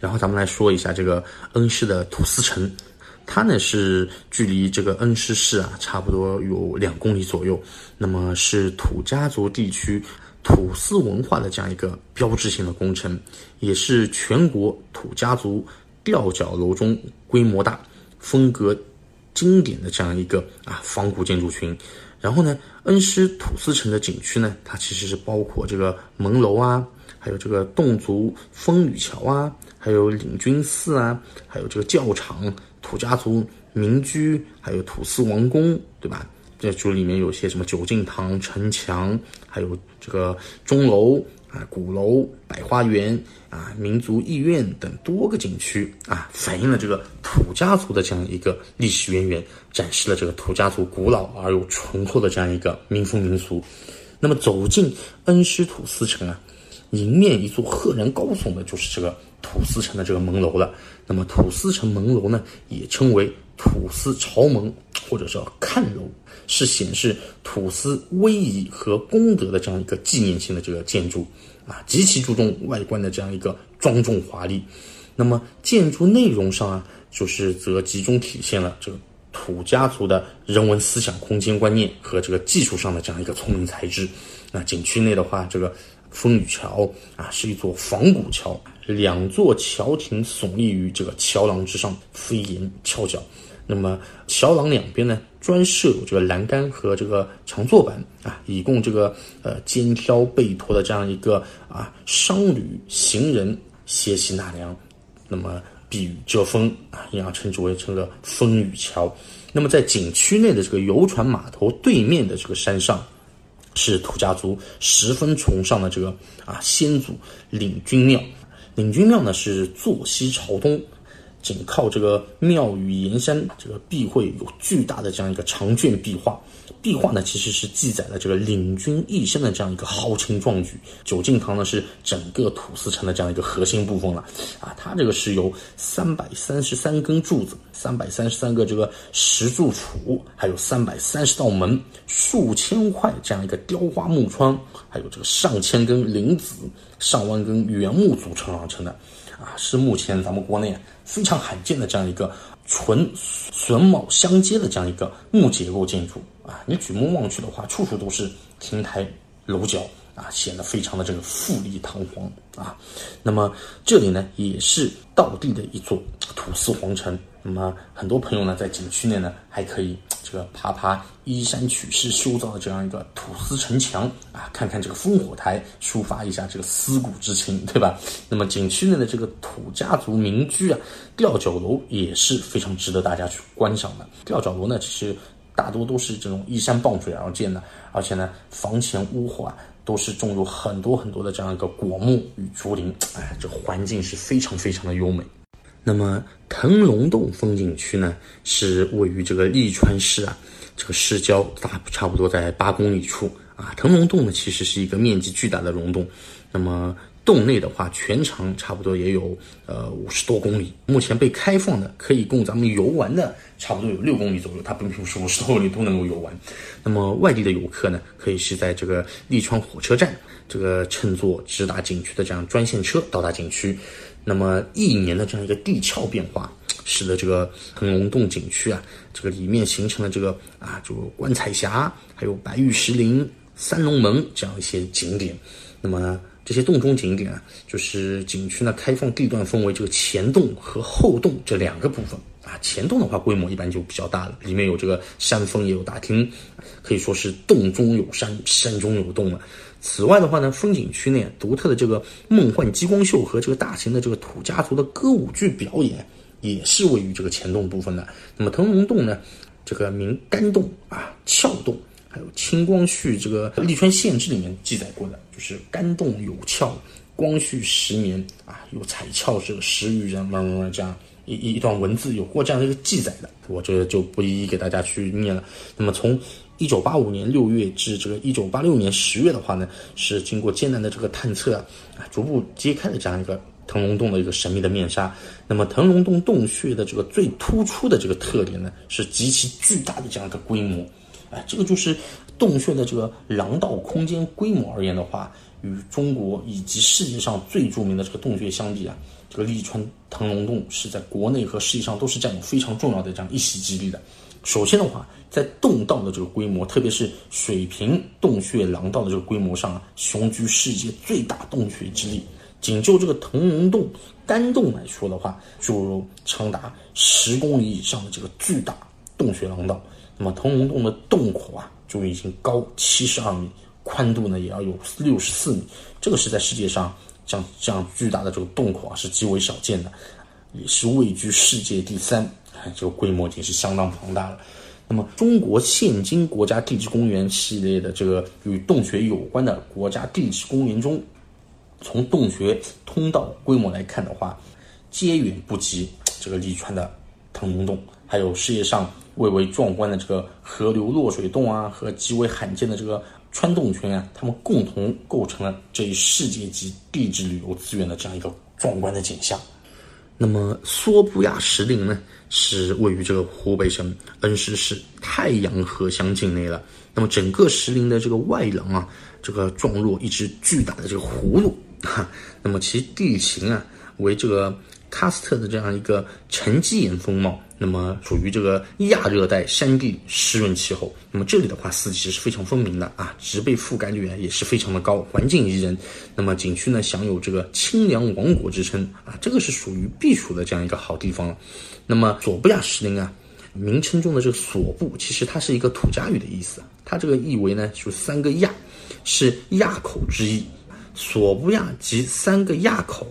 然后咱们来说一下这个恩施的土司城，它呢是距离这个恩施市啊差不多有两公里左右，那么是土家族地区土司文化的这样一个标志性的工程，也是全国土家族吊脚楼中规模大、风格经典的这样一个啊仿古建筑群。然后呢，恩施土司城的景区呢，它其实是包括这个门楼啊，还有这个侗族风雨桥啊，还有领军寺啊，还有这个教场、土家族民居，还有土司王宫，对吧？这就里面有些什么九敬堂、城墙，还有这个钟楼啊、鼓楼、百花园啊、民族艺院等多个景区啊，反映了这个土家族的这样一个历史渊源，展示了这个土家族古老而又醇厚的这样一个民风民俗。那么走进恩施土司城啊，迎面一座赫然高耸的，就是这个土司城的这个门楼了。那么土司城门楼呢，也称为土司朝门或者叫看楼。是显示土司威仪和功德的这样一个纪念性的这个建筑啊，极其注重外观的这样一个庄重华丽。那么建筑内容上啊，就是则集中体现了这个土家族的人文思想、空间观念和这个技术上的这样一个聪明才智。那景区内的话，这个风雨桥啊，是一座仿古桥，两座桥亭耸立于这个桥廊之上，飞檐翘角。那么桥廊两边呢，专设有这个栏杆和这个长坐板啊，以供这个呃肩挑背驮的这样一个啊商旅行人歇息纳凉，那么避雨遮风啊，因而称之为这个风雨桥。那么在景区内的这个游船码头对面的这个山上，是土家族十分崇尚的这个啊先祖领军庙。领军庙呢是坐西朝东。紧靠这个庙宇岩山，这个壁绘有巨大的这样一个长卷壁画。壁画呢，其实是记载了这个领军一生的这样一个豪情壮举。九敬堂呢，是整个土司城的这样一个核心部分了。啊，它这个是由三百三十三根柱子、三百三十三个这个石柱础，还有三百三十道门、数千块这样一个雕花木窗，还有这个上千根林子、上万根原木组成而成的。啊，是目前咱们国内非常罕见的这样一个纯榫卯相接的这样一个木结构建筑啊！你举目望去的话，处处都是亭台楼角啊，显得非常的这个富丽堂皇啊。那么这里呢，也是道地的一座土司皇城。那么很多朋友呢，在景区内呢，还可以。这个爬爬依山取势修造的这样一个土司城墙啊，看看这个烽火台，抒发一下这个思古之情，对吧？那么景区内的这个土家族民居啊，吊脚楼也是非常值得大家去观赏的。吊脚楼呢，其实大多都是这种依山傍水而建的，而且呢，房前屋后啊，都是种有很多很多的这样一个果木与竹林，哎，这环境是非常非常的优美。那么腾龙洞风景区呢，是位于这个利川市啊，这个市郊大差不多在八公里处啊。腾龙洞呢，其实是一个面积巨大的溶洞，那么洞内的话，全长差不多也有呃五十多公里。目前被开放的可以供咱们游玩的，差不多有六公里左右，它并不是五十多公里都能够游玩。那么外地的游客呢，可以是在这个利川火车站，这个乘坐直达景区的这样专线车到达景区。那么一年的这样一个地壳变化，使得这个腾龙洞景区啊，这个里面形成了这个啊，就观彩峡，还有白玉石林、三龙门这样一些景点。那么这些洞中景点啊，就是景区呢开放地段分为这个前洞和后洞这两个部分啊。前洞的话规模一般就比较大了，里面有这个山峰，也有大厅，可以说是洞中有山，山中有洞了。此外的话呢，风景区内独特的这个梦幻激光秀和这个大型的这个土家族的歌舞剧表演，也是位于这个前洞部分的。那么腾龙洞呢，这个名干洞啊、窍洞，还有清光绪这个《利川县志》里面记载过的，就是干洞有窍，光绪十年啊，有彩窍这个十余人，慢慢慢这样一一段文字有过这样的一个记载的，我这就不一一给大家去念了。那么从一九八五年六月至这个一九八六年十月的话呢，是经过艰难的这个探测，啊，逐步揭开了这样一个腾龙洞的一个神秘的面纱。那么腾龙洞洞穴的这个最突出的这个特点呢，是极其巨大的这样一个规模。哎，这个就是洞穴的这个廊道空间规模而言的话，与中国以及世界上最著名的这个洞穴相比啊，这个利川腾龙洞是在国内和世界上都是占有非常重要的这样一席之地的。首先的话，在洞道的这个规模，特别是水平洞穴廊道的这个规模上啊，雄居世界最大洞穴之力。仅就这个腾龙洞干洞来说的话，就有长达十公里以上的这个巨大洞穴廊道。那么腾龙洞的洞口啊，就已经高七十二米，宽度呢也要有六十四米。这个是在世界上这样这样巨大的这个洞口啊，是极为少见的，也是位居世界第三。这个规模已经是相当庞大了。那么，中国现今国家地质公园系列的这个与洞穴有关的国家地质公园中，从洞穴通道规模来看的话，皆远不及这个利川的腾龙洞。还有世界上蔚为壮观的这个河流落水洞啊，和极为罕见的这个穿洞群啊，它们共同构成了这一世界级地质旅游资源的这样一个壮观的景象。那么，梭布亚石林呢，是位于这个湖北省恩施市太阳河乡境内了。那么，整个石林的这个外廊啊，这个状若一只巨大的这个葫芦。哈，那么其地形啊，为这个。喀斯特的这样一个沉积岩风貌，那么属于这个亚热带山地湿润气候。那么这里的话，四季是非常分明的啊，植被覆盖率也是非常的高，环境宜人。那么景区呢，享有这个清凉王国之称啊，这个是属于避暑的这样一个好地方。那么索布亚石林啊，名称中的这个索布，其实它是一个土家语的意思，它这个意为呢，就三个亚，是亚口之意。索布亚即三个亚口。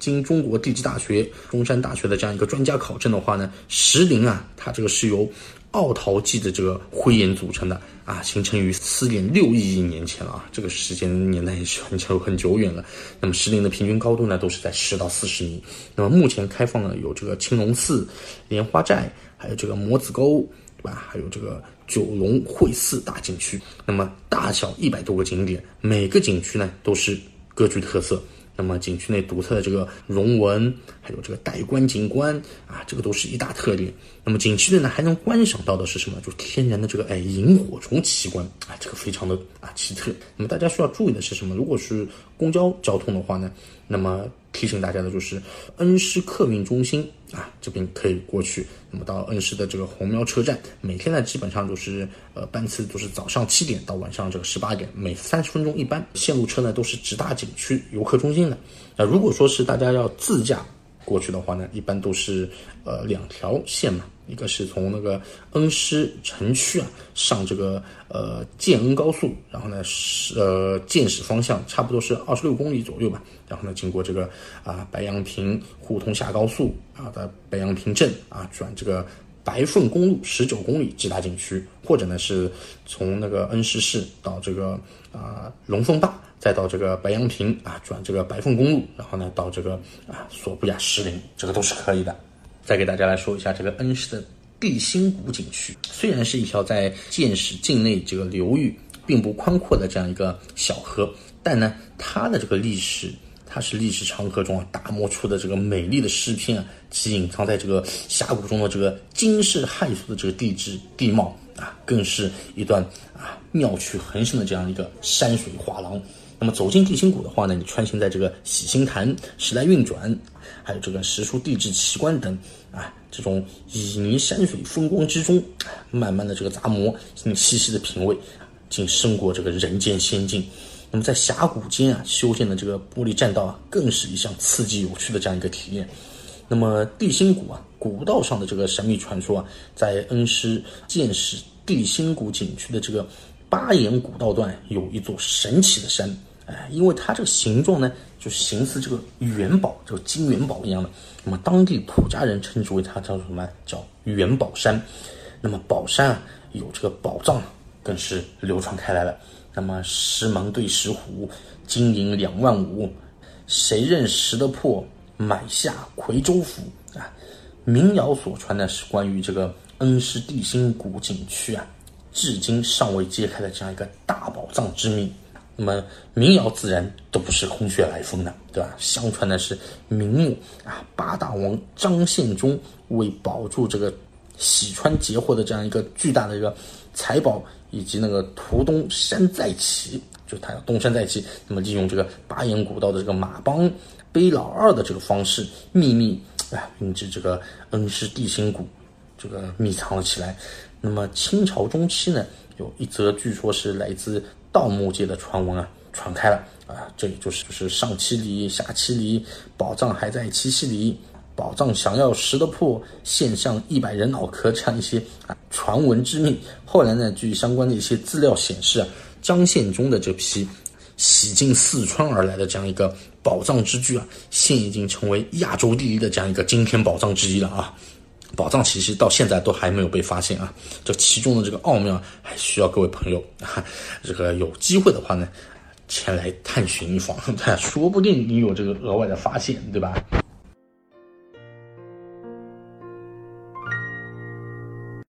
经中国地质大学、中山大学的这样一个专家考证的话呢，石林啊，它这个是由奥陶纪的这个灰岩组成的啊，形成于四点六亿亿年前了啊，这个时间年代也是很久很久远了。那么石林的平均高度呢，都是在十到四十米。那么目前开放的有这个青龙寺、莲花寨，还有这个摩子沟，对吧？还有这个九龙会寺大景区。那么大小一百多个景点，每个景区呢都是各具特色。那么景区内独特的这个龙纹，还有这个带观景观啊，这个都是一大特点。那么景区内呢还能观赏到的是什么？就是天然的这个哎萤火虫奇观啊，这个非常的啊奇特。那么大家需要注意的是什么？如果是公交交通的话呢，那么提醒大家的就是恩施客运中心啊，这边可以过去。那么到恩施的这个红苗车站，每天呢基本上就是呃班次都是早上七点到晚上这个十八点，每三十分钟一班。线路车呢都是直达景区游客中心的。那如果说是大家要自驾过去的话呢，一般都是呃两条线嘛。一个是从那个恩施城区啊上这个呃建恩高速，然后呢是呃建始方向差不多是二十六公里左右吧，然后呢经过这个啊白杨坪互通下高速啊的白杨坪镇啊转这个白凤公路十九公里直达景区，或者呢是从那个恩施市到这个啊龙凤坝，再到这个白杨坪啊转这个白凤公路，然后呢到这个啊索布亚石林，这个都是可以的。再给大家来说一下这个恩施的地心谷景区，虽然是一条在建始境内这个流域并不宽阔的这样一个小河，但呢，它的这个历史，它是历史长河中啊打磨出的这个美丽的诗篇啊，其隐藏在这个峡谷中的这个惊世骇俗的这个地质地貌啊，更是一段啊妙趣横生的这样一个山水画廊。那么走进地心谷的话呢，你穿行在这个喜星潭、时来运转，还有这个石书地质奇观等啊，这种旖旎山水风光之中，慢慢的这个咂摸，你细细的品味，竟胜过这个人间仙境。那么在峡谷间啊修建的这个玻璃栈道啊，更是一项刺激有趣的这样一个体验。那么地心谷啊，古道上的这个神秘传说啊，在恩施建始地心谷景区的这个八眼古道段有一座神奇的山。哎，因为它这个形状呢，就形似这个元宝，这个金元宝一样的。那么当地土家人称之为它叫什么？叫元宝山。那么宝山啊，有这个宝藏，更是流传开来了。那么石门对石虎，金银两万五，谁认识得破？买下夔州府啊！民谣所传的是关于这个恩施地心谷景区啊，至今尚未揭开的这样一个大宝藏之谜。那么民谣自然都不是空穴来风的，对吧？相传的是明末啊，八大王张献忠为保住这个喜川截获的这样一个巨大的一个财宝以及那个图东山再起，就他要东山再起，那么利用这个巴彦古道的这个马帮背老二的这个方式，秘密啊运至这个恩施地心谷，这个密藏了起来。那么清朝中期呢，有一则据说是来自盗墓界的传闻啊，传开了啊，这也就是就是上七里下七里，宝藏还在七七里。宝藏想要识得破，献上一百人脑壳这样一些啊传闻之秘。后来呢，据相关的一些资料显示啊，张献忠的这批洗进四川而来的这样一个宝藏之具啊，现已经成为亚洲第一的这样一个惊天宝藏之一了啊！宝藏其实到现在都还没有被发现啊，这其中的这个奥妙还需要各位朋友啊，这个有机会的话呢，前来探寻一访，说不定你有这个额外的发现，对吧？